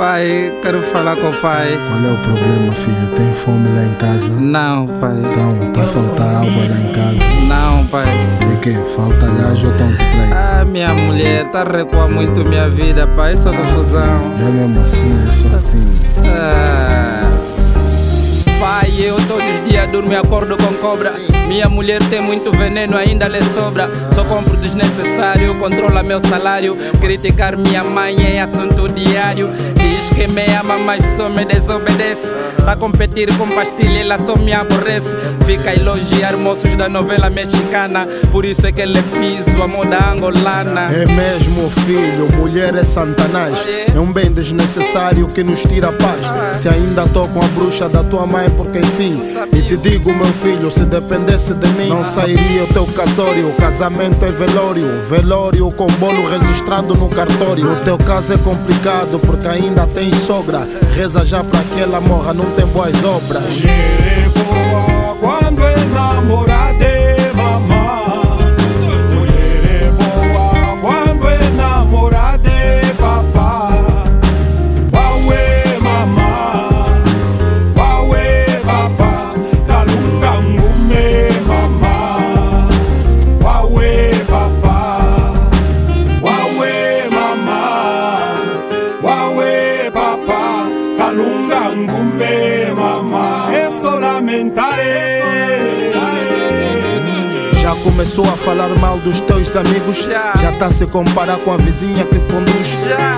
Pai, quero falar com o pai. Qual é o problema, filho? Tem fome lá em casa? Não, pai. Então, tá a faltar água lá em casa? Não, pai. De que? Falta gás ou estão te traindo? Ah, minha mulher, tá a recuar muito minha vida, pai. Isso é confusão. É mesmo assim, é só assim. Ah. Pai, eu todos os dias durmo e acordo com cobra. Minha mulher tem muito veneno, ainda lhe sobra. Só compro desnecessário, controla meu salário. Criticar minha mãe é assunto diário. Diz que me ama, mas só me desobedece. A competir com pastilha, ela só me aborrece. Fica a elogiar moços da novela mexicana. Por isso é que ele piso a moda angolana. É mesmo, filho, mulher é santanás. É um bem desnecessário que nos tira a paz. Se ainda tô com a bruxa da tua mãe, porque enfim. E te digo, meu filho, se de mim, não sairia o teu casório. O casamento é velório, velório com bolo registrado no cartório. O teu caso é complicado porque ainda tens sogra. Reza já pra que ela morra, não tem boas obras. Boa quando é namorada Ngangumbe mama, eso lamentaré. Começou a falar mal dos teus amigos? Já. Tá a se comparar com a vizinha que conduz?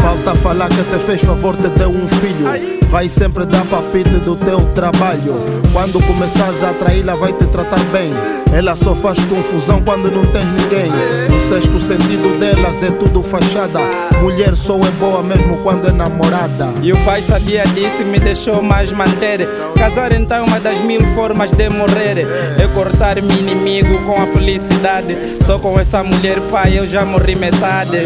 Falta falar que te fez favor, te deu um filho. Vai sempre dar palpite do teu trabalho. Quando começares a atraí-la, vai te tratar bem. Ela só faz confusão quando não tens ninguém. No sexto sentido delas é tudo fachada. Mulher só é boa mesmo quando é namorada. E o pai sabia disso e me deixou mais manter. Casar então é uma das mil formas de morrer. É cortar meu inimigo com a felicidade. Só com essa mulher, pai, eu já morri metade.